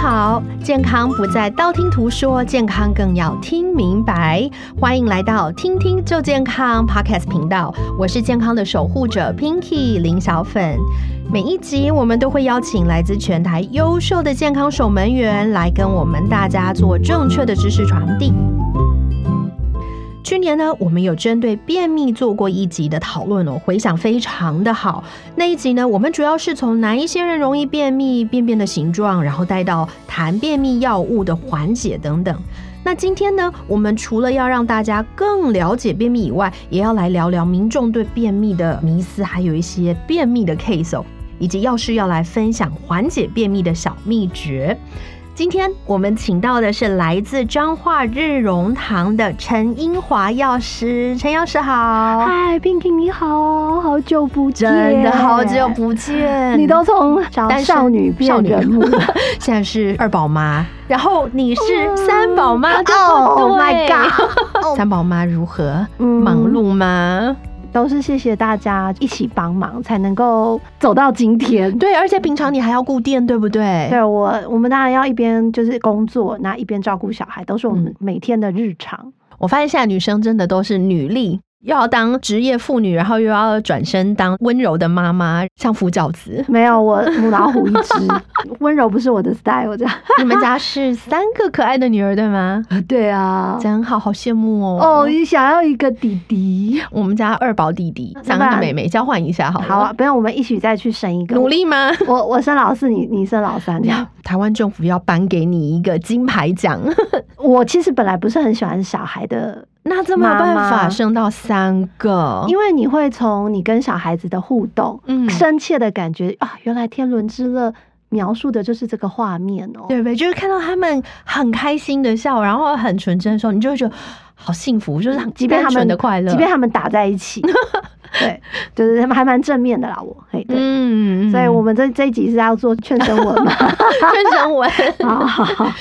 好，健康不再道听途说，健康更要听明白。欢迎来到听听就健康 Podcast 频道，我是健康的守护者 Pinky 林小粉。每一集我们都会邀请来自全台优秀的健康守门员来跟我们大家做正确的知识传递。去年呢，我们有针对便秘做过一集的讨论哦，回想非常的好。那一集呢，我们主要是从哪一些人容易便秘、便便的形状，然后带到谈便秘药物的缓解等等。那今天呢，我们除了要让大家更了解便秘以外，也要来聊聊民众对便秘的迷思，还有一些便秘的 case 哦，以及药师要来分享缓解便秘的小秘诀。今天我们请到的是来自彰化日荣堂的陈英华药师，陈药师好，嗨，Pinky 你好，好久不见，真的好久不见，你都从少女变人母，现在是二宝妈，然后你是三宝妈，Oh my god，三宝妈如何？忙碌吗？都是谢谢大家一起帮忙，才能够走到今天。对，而且平常你还要顾店，对不对？对我，我们当然要一边就是工作，那一边照顾小孩，都是我们每天的日常。我发现现在女生真的都是女力。又要当职业妇女，然后又要转身当温柔的妈妈，相夫教子。没有，我母老虎一只，温柔不是我的 style。这样，你们家是三个可爱的女儿对吗？对啊，真好，好羡慕哦。哦，你想要一个弟弟？我们家二宝弟弟，三个妹妹，交换一下好。好啊，不用，我们一起再去生一个。努力吗？我我生老四，你你生老三，这样。台湾政府要颁给你一个金牌奖。我其实本来不是很喜欢小孩的。那这没有办法生到三个，因为你会从你跟小孩子的互动，嗯，深切的感觉啊，原来天伦之乐描述的就是这个画面哦，对不对？就是看到他们很开心的笑，然后很纯真的时候，你就会觉得好幸福，就是即便他们的快乐，即便他们打在一起，对，就是他们还蛮正面的啦，我嘿，对，嗯，所以我们这这一集是要做劝生文嘛，劝生文，好 好好。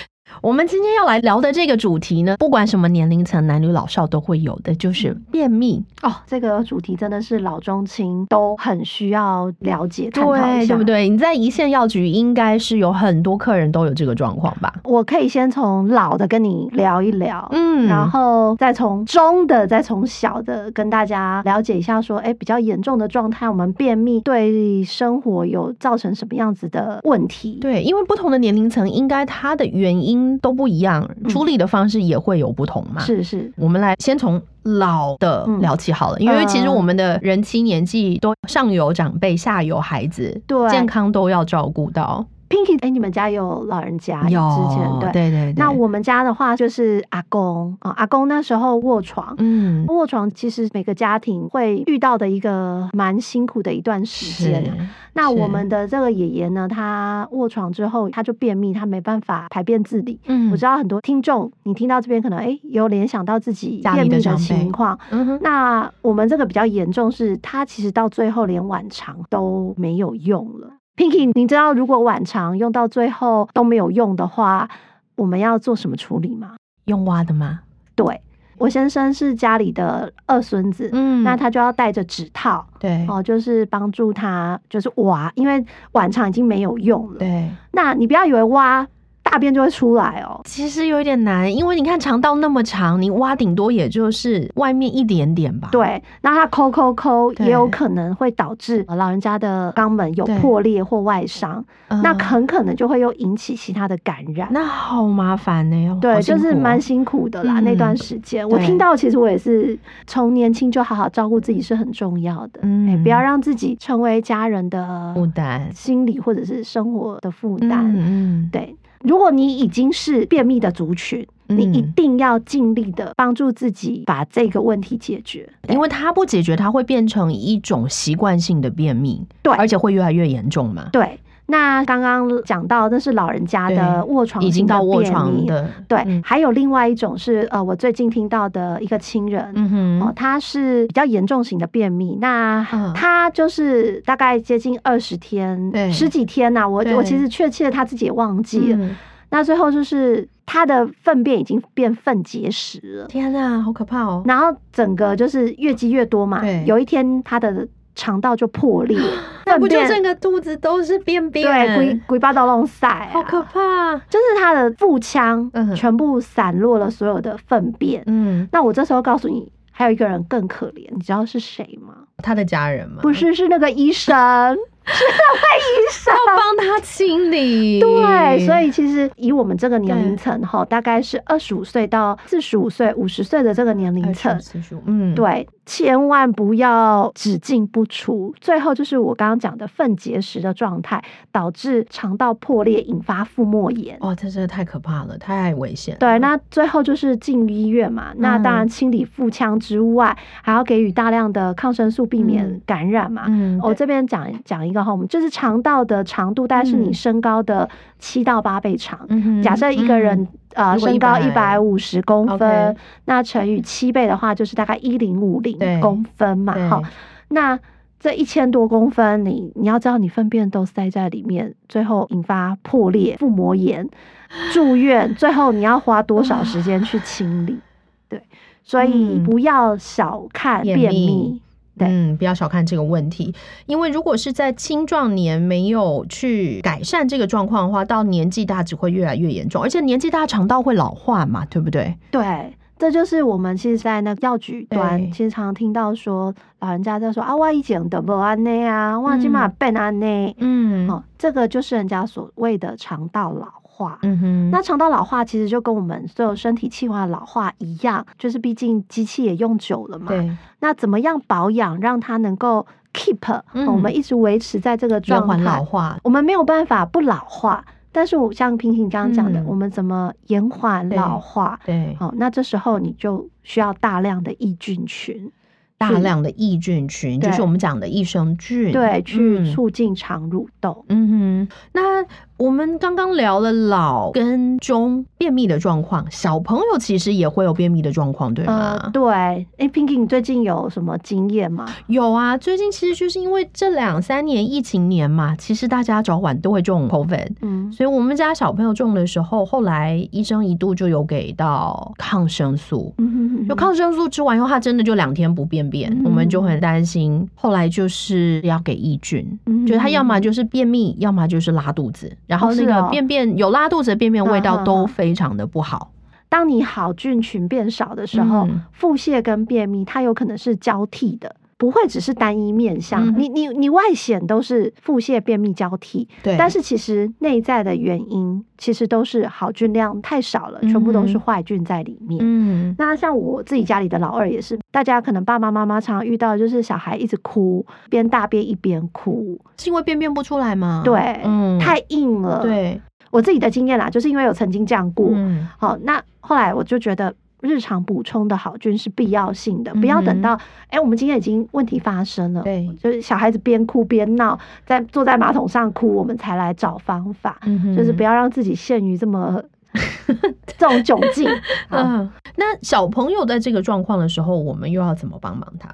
我们今天要来聊的这个主题呢，不管什么年龄层，男女老少都会有的，就是便秘哦。这个主题真的是老中青都很需要了解、探讨对不对？你在一线药局应该是有很多客人都有这个状况吧？我可以先从老的跟你聊一聊，嗯，然后再从中的，再从小的跟大家了解一下，说，哎，比较严重的状态，我们便秘对生活有造成什么样子的问题？对，因为不同的年龄层，应该它的原因。都不一样，处理的方式也会有不同嘛。是是，我们来先从老的聊起好了，因为其实我们的人妻年纪都上有长辈，下有孩子，对。健康都要照顾到。Pinky，哎，你们家有老人家？有，之前对对对。那我们家的话就是阿公啊，阿公那时候卧床，嗯，卧床其实每个家庭会遇到的一个蛮辛苦的一段时间。那我们的这个爷爷呢，他卧床之后他就便秘，他没办法排便自理。嗯，我知道很多听众，你听到这边可能哎有联想到自己便秘的情况。嗯哼。那我们这个比较严重，是他其实到最后连晚肠都没有用了。Pinky，你知道如果晚肠用到最后都没有用的话，我们要做什么处理吗？用挖的吗？对，我先生是家里的二孙子，嗯，那他就要带着指套，对，哦，就是帮助他就是挖，因为晚肠已经没有用了。对，那你不要以为挖。大便就会出来哦，其实有一点难，因为你看肠道那么长，你挖顶多也就是外面一点点吧。对，那它抠抠抠，也有可能会导致老人家的肛门有破裂或外伤，那很可能就会又引起其他的感染。那好麻烦呢，对，就是蛮辛苦的啦。那段时间，我听到其实我也是从年轻就好好照顾自己是很重要的，嗯，不要让自己成为家人的负担，心理或者是生活的负担。嗯，对。如果你已经是便秘的族群，你一定要尽力的帮助自己把这个问题解决，因为它不解决，它会变成一种习惯性的便秘，对，而且会越来越严重嘛。对。那刚刚讲到那是老人家的卧床已经到卧床的，对，还有另外一种是呃，我最近听到的一个亲人，嗯哼，哦，他是比较严重型的便秘，那他就是大概接近二十天，十几天呐，我我其实确切他自己也忘记了，那最后就是他的粪便已经变粪结石了，天呐，好可怕哦！然后整个就是越积越多嘛，有一天他的。肠道就破裂，那不就整个肚子都是便便？对，鬼鬼巴刀弄塞，好可怕！就是他的腹腔全部散落了所有的粪便。嗯，那我这时候告诉你，还有一个人更可怜，你知道是谁吗？他的家人吗？不是，是那个医生。是那位医生要帮他清理，对，所以其实以我们这个年龄层哈，大概是二十五岁到四十五岁、五十岁的这个年龄层，嗯，对。千万不要只进不出，最后就是我刚刚讲的粪结石的状态，导致肠道破裂，引发腹膜炎。哦，这真的太可怕了，太危险。对，那最后就是进医院嘛。那当然清理腹腔之外，还要给予大量的抗生素，避免感染嘛。嗯，我这边讲讲一个哈，我们就是肠道的长度大概是你身高的七到八倍长。假设一个人。呃，身高一百五十公分，那乘以七倍的话，就是大概一零五零公分嘛。好，那这一千多公分，你你要知道，你粪便都塞在里面，最后引发破裂、腹膜炎、住院，最后你要花多少时间去清理？对，所以不要小看便秘。嗯，不要小看这个问题，因为如果是在青壮年没有去改善这个状况的话，到年纪大只会越来越严重，而且年纪大肠道会老化嘛，对不对？对，这就是我们其实，在那个药局端，其实常常听到说，老人家在说啊，我以前得不安内啊，我起码变安内，嗯，哦，这个就是人家所谓的肠道老。化，嗯哼，那肠道老化其实就跟我们所有身体器官老化一样，就是毕竟机器也用久了嘛。对，那怎么样保养让它能够 keep，我们一直维持在这个状态？老化，我们没有办法不老化，但是我像平平刚刚讲的，我们怎么延缓老化？对，好，那这时候你就需要大量的益菌群，大量的益菌群，就是我们讲的益生菌，对，去促进肠蠕动。嗯哼，那。我们刚刚聊了老跟中便秘的状况，小朋友其实也会有便秘的状况，对吗？对。哎，Pinky，你最近有什么经验吗？有啊，最近其实就是因为这两三年疫情年嘛，其实大家早晚都会中 COVID，嗯，所以我们家小朋友中的时候，后来医生一度就有给到抗生素，嗯有抗生素吃完以后，他真的就两天不便便，我们就很担心。后来就是要给抑菌，就是他要么就是便秘，要么就是拉肚子。然后那个便便有拉肚子的便便味道都非常的不好。当你好菌群变少的时候，腹泻跟便秘它有可能是交替的，不会只是单一面相。你你你外显都是腹泻便秘交替，对，但是其实内在的原因其实都是好菌量太少了，全部都是坏菌在里面。嗯，那像我自己家里的老二也是，大家可能爸爸妈妈常常遇到，就是小孩一直哭，边大便一边哭，是因为便便不出来吗？对，嗯，太硬了。对。我自己的经验啦，就是因为有曾经这样过，好，那后来我就觉得日常补充的好菌是必要性的，不要等到哎，我们今天已经问题发生了，对，就是小孩子边哭边闹，在坐在马桶上哭，我们才来找方法，就是不要让自己陷于这么 这种窘境。嗯，那小朋友在这个状况的时候，我们又要怎么帮忙他？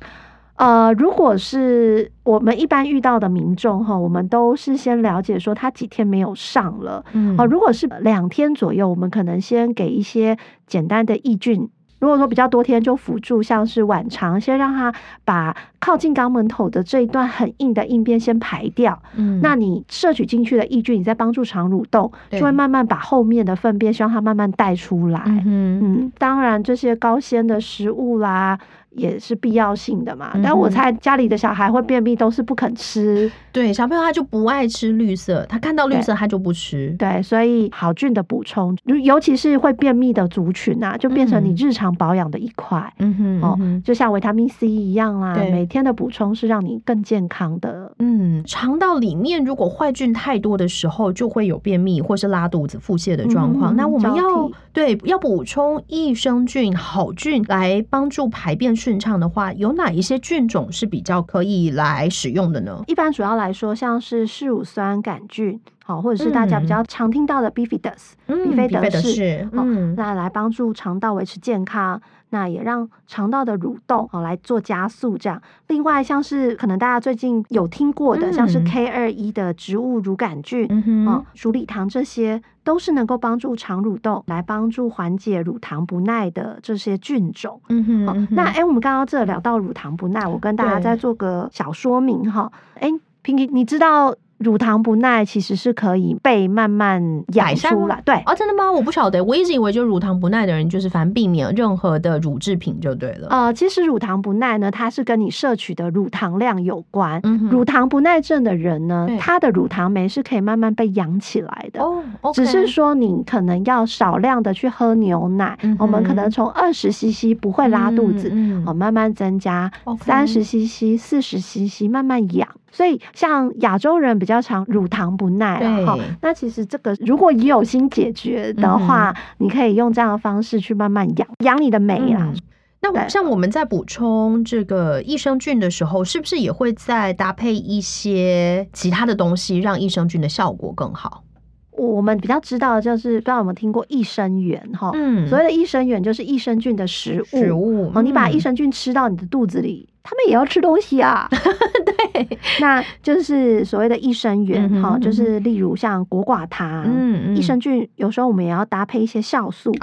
呃，如果是我们一般遇到的民众哈，我们都是先了解说他几天没有上了，嗯，如果是两天左右，我们可能先给一些简单的抑菌。如果说比较多天，就辅助像是晚肠，先让他把靠近肛门口的这一段很硬的硬便先排掉。嗯，那你摄取进去的抑菌，你再帮助肠蠕动，就会慢慢把后面的粪便，希望它慢慢带出来。嗯嗯，当然这些高纤的食物啦。也是必要性的嘛，但我猜家里的小孩会便秘都是不肯吃。对，小朋友他就不爱吃绿色，他看到绿色他就不吃。对，所以好菌的补充，尤其是会便秘的族群啊，就变成你日常保养的一块。嗯哼，哦，就像维他命 C 一样啦，每天的补充是让你更健康的。嗯，肠道里面如果坏菌太多的时候，就会有便秘或是拉肚子、腹泻的状况。那我们要对要补充益生菌、好菌来帮助排便。顺畅的话，有哪一些菌种是比较可以来使用的呢？一般主要来说，像是嗜乳酸杆菌，好，或者是大家比较常听到的 Bifidus，比菲德氏，嗯，那来帮助肠道维持健康，那也让肠道的蠕动哦来做加速，这样。另外像是可能大家最近有听过的，像是 K 二一的植物乳杆菌，哦，鼠李糖这些都是能够帮助肠蠕动，来帮助缓解乳糖不耐的这些菌种。嗯哼，哦那哎，我们刚刚这聊到乳糖不耐，我跟大家再做个小说明哈。哎，Pinky，你知道？乳糖不耐其实是可以被慢慢养出来，对啊，真的吗？我不晓得，我一直以为就乳糖不耐的人，就是反正避免任何的乳制品就对了。呃，其实乳糖不耐呢，它是跟你摄取的乳糖量有关。乳糖不耐症的人呢，他的乳糖酶是可以慢慢被养起来的。哦，只是说你可能要少量的去喝牛奶，我们可能从二十 CC 不会拉肚子，哦，慢慢增加三十 CC、四十 CC，慢慢养。所以，像亚洲人比较常乳糖不耐哈，那其实这个如果你有心解决的话，你可以用这样的方式去慢慢养养你的美啊。那像我们在补充这个益生菌的时候，是不是也会再搭配一些其他的东西，让益生菌的效果更好？我们比较知道的就是，不知道有没有听过益生元哈？嗯，所谓的益生元就是益生菌的食物。食物哦，你把益生菌吃到你的肚子里。他们也要吃东西啊，对，那就是所谓的益生元哈，就是例如像果寡糖，嗯，益生菌有时候我们也要搭配一些酵素，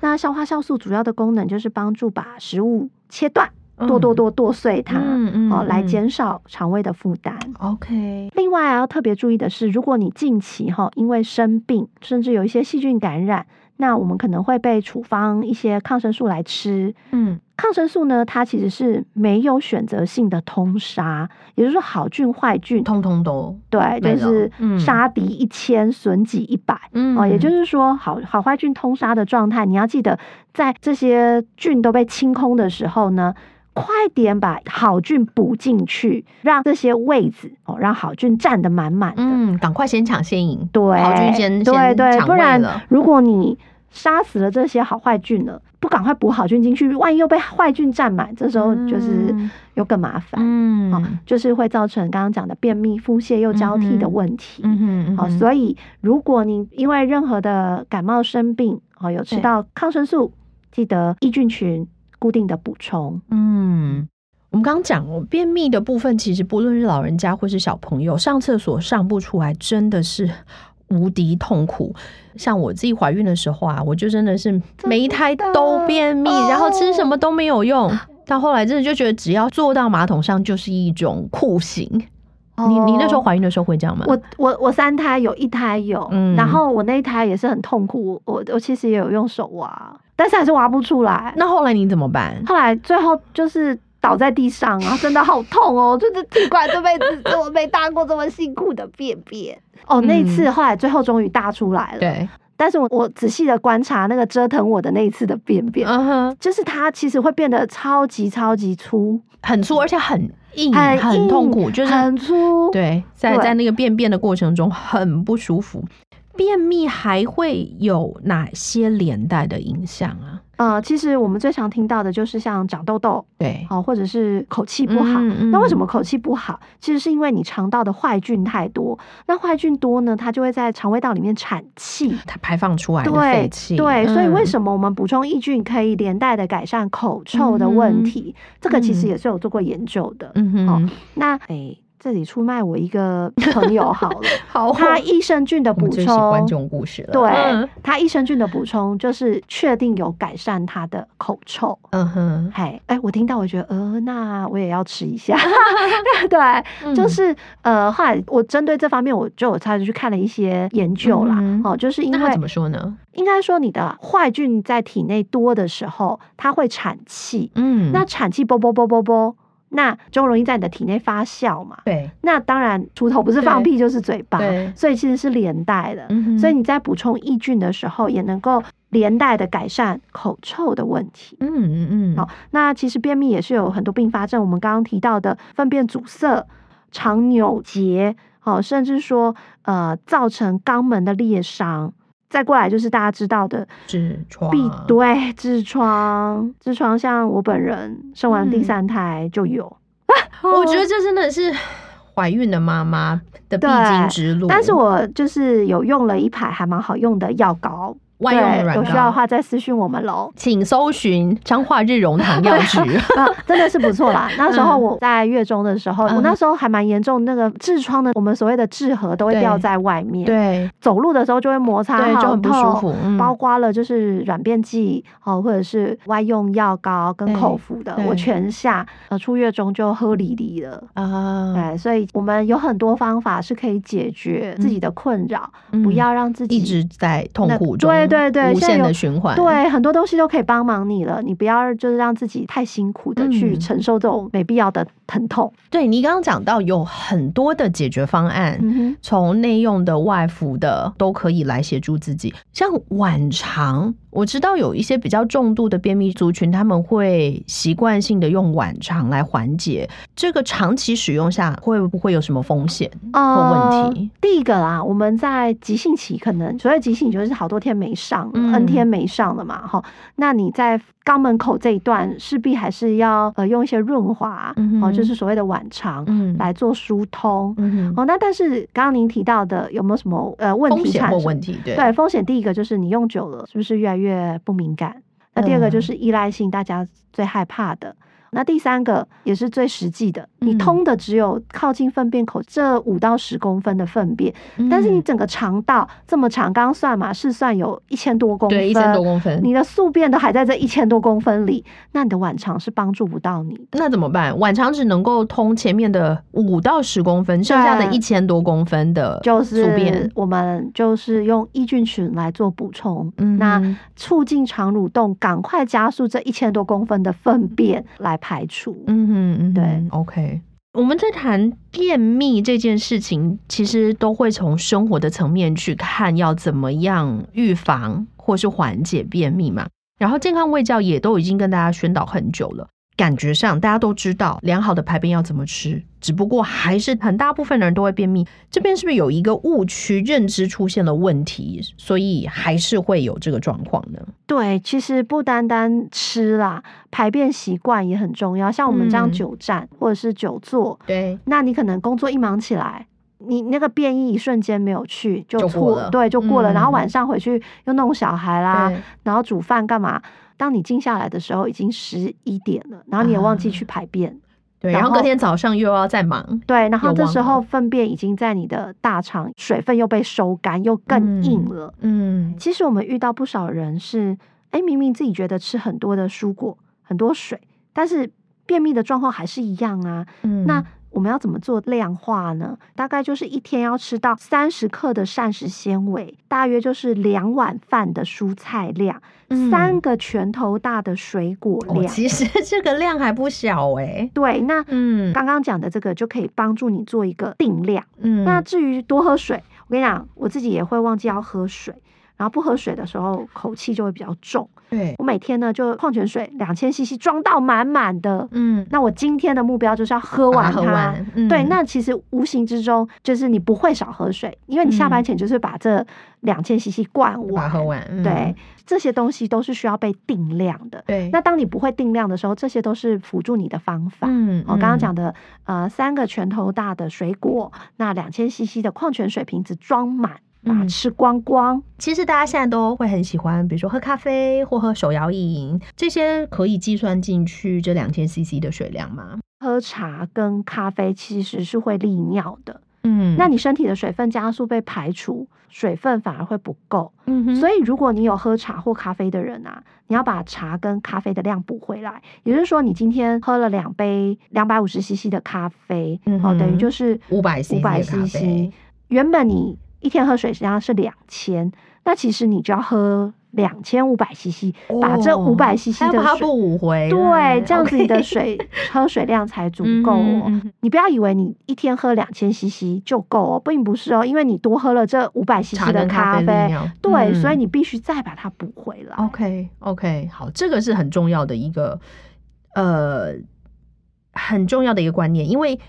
那消化酵素主要的功能就是帮助把食物切断，剁剁剁剁碎它，嗯嗯，哦，来减少肠胃的负担。OK，另外要特别注意的是，如果你近期哈因为生病，甚至有一些细菌感染。那我们可能会被处方一些抗生素来吃，嗯，抗生素呢，它其实是没有选择性的通杀，也就是说好菌坏菌通通都对，就是杀敌一千损己一百，嗯，哦，也就是说好好坏菌通杀的状态，你要记得在这些菌都被清空的时候呢。快点把好菌补进去，让这些位置哦，让好菌占得满满的。嗯，赶快先抢先赢，对，好菌先对对，不然如果你杀死了这些好坏菌了，不赶快补好菌进去，万一又被坏菌占满，这时候就是又更麻烦。嗯，好，就是会造成刚刚讲的便秘、腹泻又交替的问题。嗯嗯好，所以如果你因为任何的感冒生病，哦，有吃到抗生素，记得益菌群。固定的补充，嗯，我们刚刚讲哦，便秘的部分，其实不论是老人家或是小朋友，上厕所上不出来，真的是无敌痛苦。像我自己怀孕的时候啊，我就真的是每一胎都便秘，然后吃什么都没有用。到后来真的就觉得，只要坐到马桶上就是一种酷刑。你你那时候怀孕的时候会这样吗？我我我三胎有一胎有，然后我那一胎也是很痛苦。我我其实也有用手挖。但是还是挖不出来。那后来你怎么办？后来最后就是倒在地上啊，真的好痛哦！就是奇怪，这辈子 我没大过这么辛苦的便便。哦，那一次后来最后终于大出来了。对。但是我我仔细的观察那个折腾我的那一次的便便，就是它其实会变得超级超级粗，很粗，而且很硬，很痛苦，就是很粗。对，在在那个便便的过程中很不舒服。便秘还会有哪些连带的影响啊？呃，其实我们最常听到的就是像长痘痘，对，哦，或者是口气不好。那为什么口气不好？其实是因为你肠道的坏菌太多。那坏菌多呢，它就会在肠胃道里面产气，它排放出来的废气。对，所以为什么我们补充益菌可以连带的改善口臭的问题？这个其实也是有做过研究的。嗯哼，那哎。这里出卖我一个朋友好了，好，他益生菌的补充，观众故事了。对，他益生菌的补充就是确定有改善他的口臭。嗯哼，嘿，哎，我听到我觉得，呃，那我也要吃一下。对，就是呃，后来我针对这方面，我就有差去看了一些研究啦。哦，就是因为怎么说呢？应该说你的坏菌在体内多的时候，它会产气。嗯，那产气啵啵啵啵啵。那就容易在你的体内发酵嘛？对。那当然，锄头不是放屁就是嘴巴，所以其实是连带的。所以你在补充益菌的时候，也能够连带的改善口臭的问题。嗯嗯嗯。好，那其实便秘也是有很多并发症，我们刚刚提到的粪便阻塞、肠扭结，好，甚至说呃造成肛门的裂伤。再过来就是大家知道的痔疮，对，痔疮，痔疮，像我本人生完第三胎就有，我觉得这真的是怀孕的妈妈的必经之路。但是我就是有用了一排还蛮好用的药膏。万用软有需要的话再私讯我们喽，请搜寻彰化日荣堂药局，真的是不错啦。那时候我在月中的时候，我那时候还蛮严重，那个痔疮的，我们所谓的痔核都会掉在外面，对，走路的时候就会摩擦，就很不舒服。包括了就是软便剂哦，或者是外用药膏跟口服的，我全下。呃，出月中就喝离离了啊，对，所以我们有很多方法是可以解决自己的困扰，不要让自己一直在痛苦中。对对，无限的循环，对很多东西都可以帮忙你了。你不要就是让自己太辛苦的去承受这种没必要的疼痛。对你刚刚讲到有很多的解决方案，从内用的、外服的都可以来协助自己。像晚肠，我知道有一些比较重度的便秘族群，他们会习惯性的用晚肠来缓解。这个长期使用下会不会有什么风险或问题？第一个啦，我们在急性期可能所谓急性就是好多天没。上 N 天没上了嘛，哈，那你在肛门口这一段势必还是要呃用一些润滑，哦，就是所谓的晚肠来做疏通，哦，那但是刚刚您提到的有没有什么呃问题产生？问题对对，风险第一个就是你用久了是不是越来越不敏感？那第二个就是依赖性，大家最害怕的。那第三个也是最实际的，你通的只有靠近粪便口这五到十公分的粪便，但是你整个肠道这么长，刚刚算嘛，是算有一千多公分，对，一千多公分，你的宿便都还在这一千多公分里，那你的晚肠是帮助不到你。那怎么办？晚肠只能够通前面的五到十公分，剩下的一千多公分的，就是我们就是用益菌群来做补充，那促进肠蠕动，赶快加速这一千多公分的粪便来。排除，嗯哼嗯，对，OK。我们在谈便秘这件事情，其实都会从生活的层面去看，要怎么样预防或是缓解便秘嘛。然后健康卫教也都已经跟大家宣导很久了。感觉上，大家都知道良好的排便要怎么吃，只不过还是很大部分的人都会便秘。这边是不是有一个误区认知出现了问题，所以还是会有这个状况呢？对，其实不单单吃啦，排便习惯也很重要。像我们这样久站或者是久坐，对，那你可能工作一忙起来，你那个便意一瞬间没有去就错了，对，就过了。然后晚上回去又弄小孩啦，然后煮饭干嘛？当你静下来的时候，已经十一点了，然后你也忘记去排便，对，然后隔天早上又要再忙，对，然后这时候粪便已经在你的大肠，水分又被收干，又更硬了。嗯，其实我们遇到不少人是，哎，明明自己觉得吃很多的蔬果、很多水，但是便秘的状况还是一样啊。嗯，那。我们要怎么做量化呢？大概就是一天要吃到三十克的膳食纤维，大约就是两碗饭的蔬菜量，三个拳头大的水果量。其实 这个量还不小哎。对，那嗯，刚刚讲的这个就可以帮助你做一个定量。嗯，那至于多喝水，我跟你讲，我自己也会忘记要喝水。然后不喝水的时候，口气就会比较重。对我每天呢，就矿泉水两千 CC 装到满满的。嗯，那我今天的目标就是要喝完它。对，那其实无形之中就是你不会少喝水，因为你下班前就是把这两千 CC 灌完。喝完。对，这些东西都是需要被定量的。对，那当你不会定量的时候，这些都是辅助你的方法。嗯，我刚刚讲的呃，三个拳头大的水果，那两千 CC 的矿泉水瓶子装满。把它吃光光。其实大家现在都会很喜欢，比如说喝咖啡或喝手摇饮，这些可以计算进去这两千 CC 的水量吗？喝茶跟咖啡其实是会利尿的。嗯，那你身体的水分加速被排除，水分反而会不够。嗯哼，所以如果你有喝茶或咖啡的人啊，你要把茶跟咖啡的量补回来。也就是说，你今天喝了两杯两百五十 CC 的咖啡，哦，等于就是五百五百 CC。原本你一天喝水实际上是两千，那其实你就要喝两千五百 CC，把这五百 CC 的水补回，对，这样子你的水喝水量才足够哦。你不要以为你一天喝两千 CC 就够哦，并不是哦，因为你多喝了这五百 CC 的咖啡，对，所以你必须再把它补回来。OK OK，好，这个是很重要的一个呃很重要的一个观念，因为。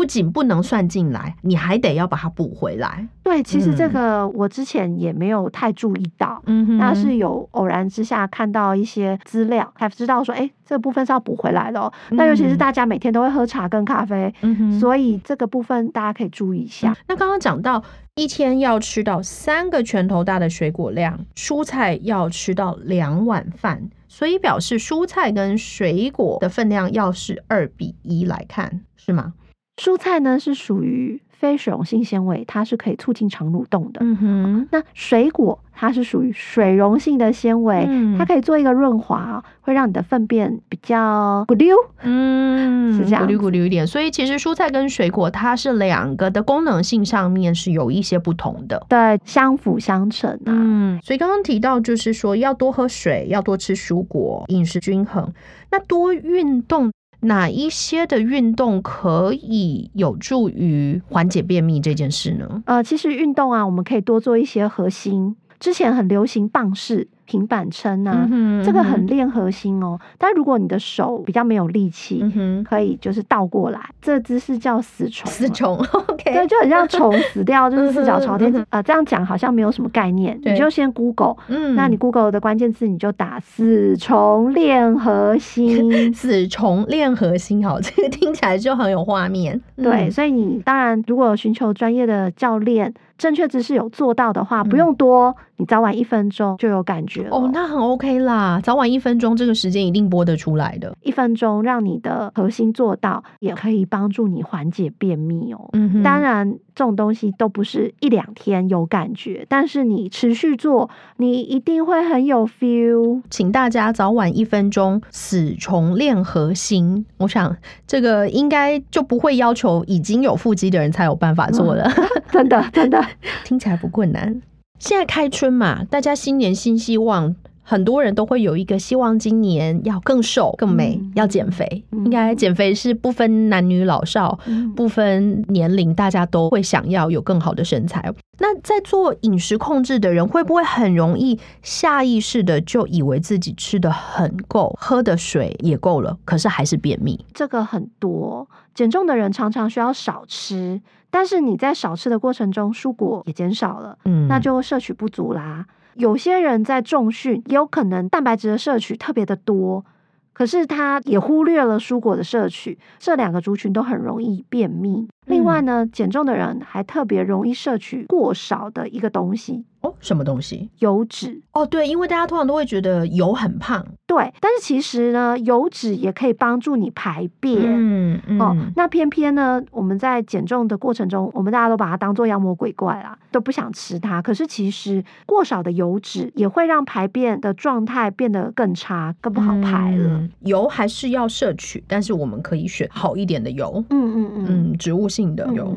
不仅不能算进来，你还得要把它补回来。对，其实这个我之前也没有太注意到，嗯，那是有偶然之下看到一些资料，才知道说，哎，这部分是要补回来的。哦那尤其是大家每天都会喝茶跟咖啡，嗯所以这个部分大家可以注意一下。那刚刚讲到一天要吃到三个拳头大的水果量，蔬菜要吃到两碗饭，所以表示蔬菜跟水果的分量要是二比一来看，是吗？蔬菜呢是属于。非水溶性纤维，它是可以促进肠蠕动的。嗯哼，那水果它是属于水溶性的纤维，它可以做一个润滑，会让你的粪便比较咕溜。嗯，是这样，咕溜咕溜一点。所以其实蔬菜跟水果，它是两个的功能性上面是有一些不同的。对，相辅相成啊。嗯，所以刚刚提到就是说要多喝水，要多吃蔬果，饮食均衡。那多运动。哪一些的运动可以有助于缓解便秘这件事呢？呃，其实运动啊，我们可以多做一些核心。之前很流行棒式。平板撑啊，这个很练核心哦。但如果你的手比较没有力气，可以就是倒过来，这姿势叫死虫。死虫，OK，对，就很像虫死掉，就是四脚朝天。呃，这样讲好像没有什么概念，你就先 Google。嗯，那你 Google 的关键字你就打“死虫练核心 ”，死虫练核心，好，这个听起来就很有画面。对，所以你当然如果寻求专业的教练，正确姿势有做到的话，不用多，你早晚一分钟就有感觉。哦，那很 OK 啦，早晚一分钟这个时间一定播得出来的。一分钟让你的核心做到，也可以帮助你缓解便秘哦。嗯，当然这种东西都不是一两天有感觉，但是你持续做，你一定会很有 feel。请大家早晚一分钟死虫练核心，我想这个应该就不会要求已经有腹肌的人才有办法做了。真的，真的听起来不困难。现在开春嘛，大家新年新希望，很多人都会有一个希望，今年要更瘦、更美，要减肥。应该减肥是不分男女老少、不分年龄，大家都会想要有更好的身材。那在做饮食控制的人，会不会很容易下意识的就以为自己吃的很够，喝的水也够了，可是还是便秘？这个很多减重的人常常需要少吃。但是你在少吃的过程中，蔬果也减少了，嗯，那就摄取不足啦。有些人在重训，也有可能蛋白质的摄取特别的多。可是他也忽略了蔬果的摄取，这两个族群都很容易便秘。另外呢，减重的人还特别容易摄取过少的一个东西哦，什么东西？油脂哦，对，因为大家通常都会觉得油很胖，对，但是其实呢，油脂也可以帮助你排便，嗯嗯。哦，那偏偏呢，我们在减重的过程中，我们大家都把它当做妖魔鬼怪啦，都不想吃它。可是其实过少的油脂也会让排便的状态变得更差，更不好排了。油还是要摄取，但是我们可以选好一点的油。嗯嗯嗯嗯，植物性的有。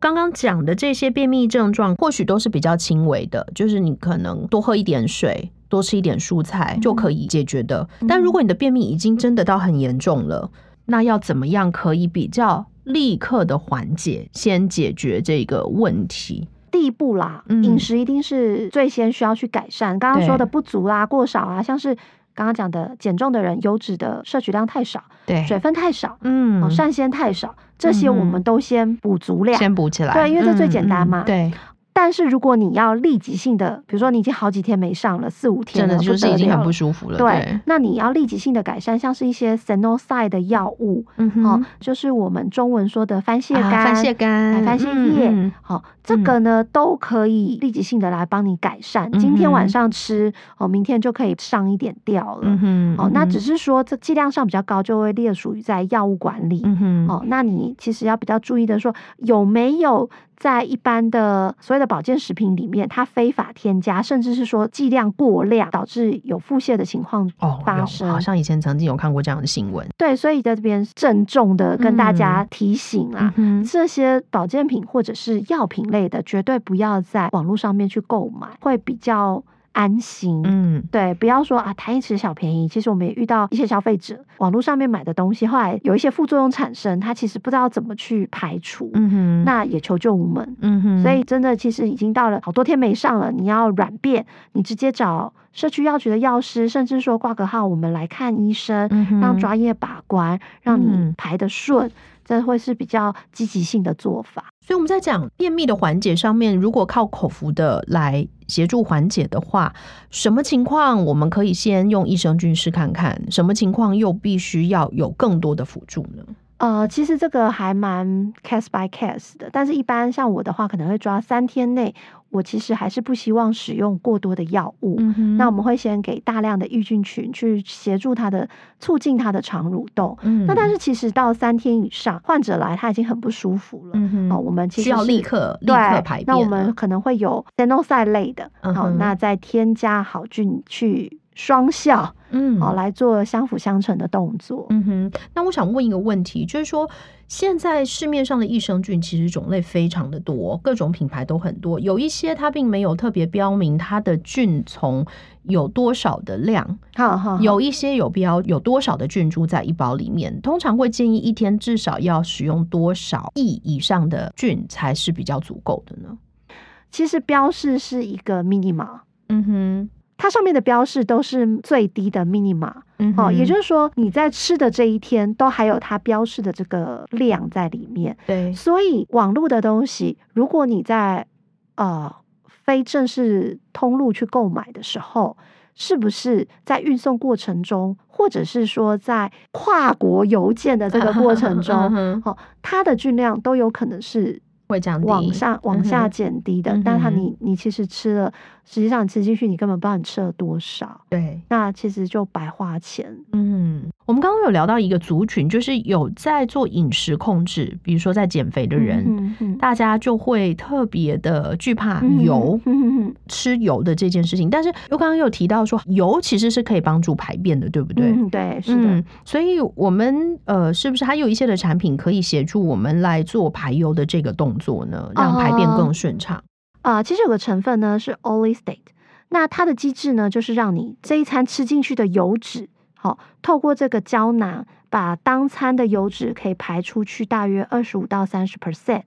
刚刚讲的这些便秘症状，或许都是比较轻微的，就是你可能多喝一点水，多吃一点蔬菜就可以解决的。但如果你的便秘已经真的到很严重了，那要怎么样可以比较立刻的缓解，先解决这个问题？第一步啦，饮食一定是最先需要去改善。刚刚说的不足啦、过少啊，像是。刚刚讲的减重的人，油脂的摄取量太少，对，水分太少，嗯，膳纤太少，这些我们都先补足量，先补起来，对，因为这最简单嘛，对。但是如果你要立即性的，比如说你已经好几天没上了，四五天，真的就是已经很不舒服了。对，那你要立即性的改善，像是一些 s e n o s i d e 的药物，哦，就是我们中文说的番泻干、番泻干、番泻叶，好，这个呢都可以立即性的来帮你改善。今天晚上吃，哦，明天就可以上一点掉了。哦，那只是说这剂量上比较高，就会列属于在药物管理。哦，那你其实要比较注意的说，有没有？在一般的所谓的保健食品里面，它非法添加，甚至是说剂量过量，导致有腹泻的情况发生。好像以前曾经有看过这样的新闻。对，所以在这边郑重的跟大家提醒啊，这些保健品或者是药品类的，绝对不要在网络上面去购买，会比较。安心，嗯，对，不要说啊贪一时小便宜。其实我们也遇到一些消费者，网络上面买的东西，后来有一些副作用产生，他其实不知道怎么去排除，嗯哼，那也求救无门，嗯哼。所以真的，其实已经到了好多天没上了，你要软便，你直接找社区药局的药师，甚至说挂个号，我们来看医生，让专业把关，让你排的顺。这会是比较积极性的做法。所以我们在讲便秘的缓解上面，如果靠口服的来协助缓解的话，什么情况我们可以先用益生菌试看看？什么情况又必须要有更多的辅助呢？呃，其实这个还蛮 case by case 的，但是一般像我的话，可能会抓三天内。我其实还是不希望使用过多的药物。那我们会先给大量的抑菌群去协助它的促进它的肠蠕动。那但是其实到三天以上，患者来他已经很不舒服了。哦，我们其实需要立刻立刻排便。那我们可能会有 s e n o s i d e 类的，好，那再添加好菌去。双效，嗯，好来做相辅相成的动作。嗯哼，那我想问一个问题，就是说现在市面上的益生菌其实种类非常的多，各种品牌都很多，有一些它并没有特别标明它的菌从有多少的量，好好，有一些有标有多少的菌株在一包里面，通常会建议一天至少要使用多少亿以上的菌才是比较足够的呢？其实标示是一个 minimal，嗯哼。它上面的标示都是最低的 minima，哦，也就是说你在吃的这一天都还有它标示的这个量在里面。对，所以网络的东西，如果你在呃非正式通路去购买的时候，是不是在运送过程中，或者是说在跨国邮件的这个过程中，哦，它的菌量都有可能是。会降低，往下往下减低的，但它你你其实吃了，实际上吃进去你根本不知道你吃了多少，对，那其实就白花钱。嗯，我们刚刚有聊到一个族群，就是有在做饮食控制，比如说在减肥的人，大家就会特别的惧怕油，吃油的这件事情。但是又刚刚有提到说，油其实是可以帮助排便的，对不对？对，是的。所以我们呃，是不是还有一些的产品可以协助我们来做排油的这个动？作呢，让排便更顺畅啊。其实有个成分呢是 o l y State，那它的机制呢就是让你这一餐吃进去的油脂，好透过这个胶囊把当餐的油脂可以排出去大约二十五到三十 percent。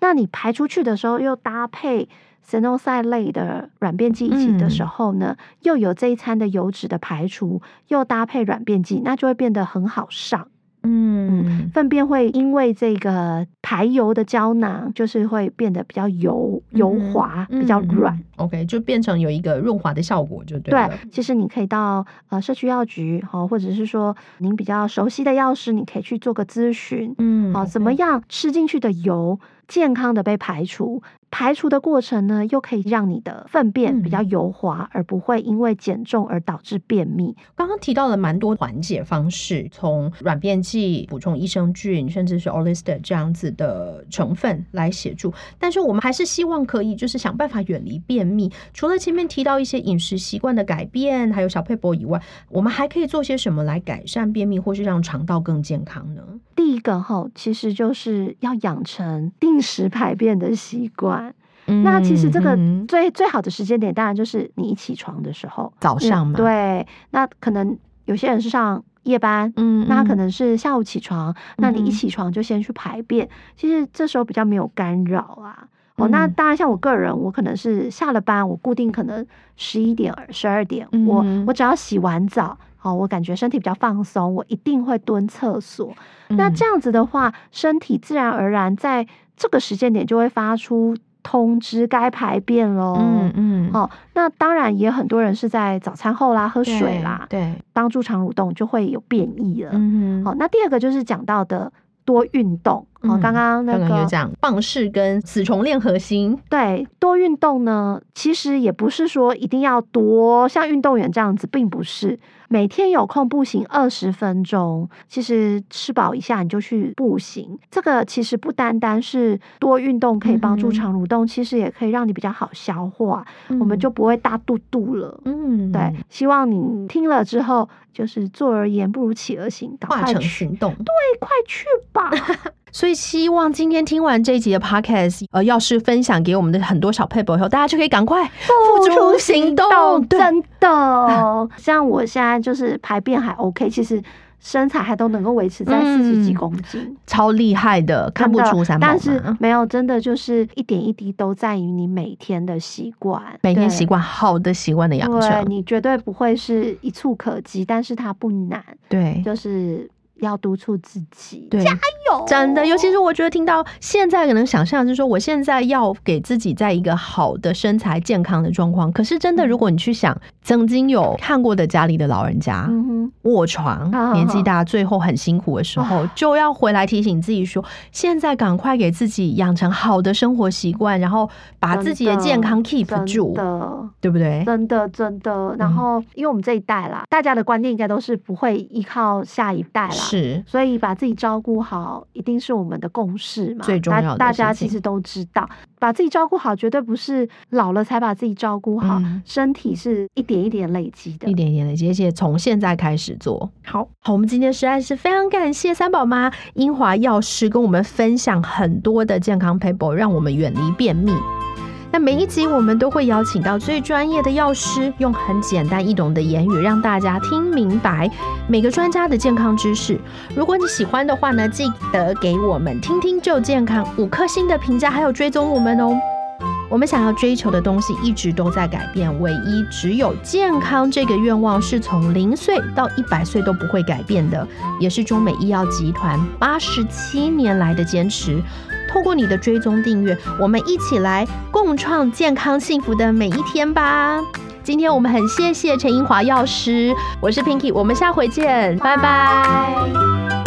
那你排出去的时候又搭配 s e n o s i d e 类的软便剂一起的时候呢，又有这一餐的油脂的排除，又搭配软便剂，那就会变得很好上。嗯，粪便会因为这个排油的胶囊，就是会变得比较油油滑，比较软。OK，就变成有一个润滑的效果，就对了。其实你可以到呃社区药局，好，或者是说您比较熟悉的药师，你可以去做个咨询。嗯，好，怎么样吃进去的油健康的被排除？排除的过程呢，又可以让你的粪便比较油滑，而不会因为减重而导致便秘。刚刚提到了蛮多缓解方式，从软便剂、补充益生菌，甚至是 o l i s t e 这样子的成分来协助。但是我们还是希望可以，就是想办法远离便秘。除了前面提到一些饮食习惯的改变，还有小佩博以外，我们还可以做些什么来改善便秘，或是让肠道更健康呢？第一个哈，其实就是要养成定时排便的习惯。那其实这个最最好的时间点，当然就是你一起床的时候，早上嘛。对，那可能有些人是上夜班，嗯，那可能是下午起床，那你一起床就先去排便，其实这时候比较没有干扰啊。哦，那当然像我个人，我可能是下了班，我固定可能十一点、十二点，我我只要洗完澡，好，我感觉身体比较放松，我一定会蹲厕所。那这样子的话，身体自然而然在这个时间点就会发出。通知该排便喽，嗯嗯，好，那当然也很多人是在早餐后啦，喝水啦，对，帮助肠蠕动就会有便意了，嗯好，那第二个就是讲到的多运动，哦，刚刚那个有讲棒式跟死虫练核心，对，多运动呢，其实也不是说一定要多像运动员这样子，并不是。每天有空步行二十分钟，其实吃饱一下你就去步行。这个其实不单单是多运动可以帮助肠蠕动，其实也可以让你比较好消化，我们就不会大肚肚了。嗯，对。希望你听了之后，就是坐而言不如起而行，化成行动。对，快去吧。所以希望今天听完这一集的 podcast，呃，要是分享给我们的很多小配博以后，大家就可以赶快付出行动。真的，像我现在就是排便还 OK，其实身材还都能够维持在四十几公斤，超厉害的，看不出三但是没有，真的就是一点一滴都在于你每天的习惯，每天习惯好的习惯的养成，你绝对不会是一触可及，但是它不难。对，就是要督促自己，加油。真的，尤其是我觉得听到现在可能想象就是说，我现在要给自己在一个好的身材、健康的状况。可是真的，如果你去想，曾经有看过的家里的老人家卧床，年纪大，最后很辛苦的时候，就要回来提醒自己说，现在赶快给自己养成好的生活习惯，然后把自己的健康 keep 住，对不对？真的，真的。然后，因为我们这一代啦，大家的观念应该都是不会依靠下一代啦，是，所以把自己照顾好，一定是我们的共识嘛。最重要的，大家其实都知道，把自己照顾好，绝对不是老了才把自己照顾好，身体是一点一点累积的，一点一点累积，而且从现在开始做好。好，我们今天实在是非常感谢三宝妈英华药师跟我们分享很多的健康 paper，让我们远离便秘。那每一集我们都会邀请到最专业的药师，用很简单易懂的言语让大家听明白每个专家的健康知识。如果你喜欢的话呢，记得给我们听听就健康五颗星的评价，还有追踪我们哦。我们想要追求的东西一直都在改变，唯一只有健康这个愿望是从零岁到一百岁都不会改变的，也是中美医药集团八十七年来的坚持。透过你的追踪订阅，我们一起来共创健康幸福的每一天吧！今天我们很谢谢陈英华药师，我是 Pinky，我们下回见，拜拜。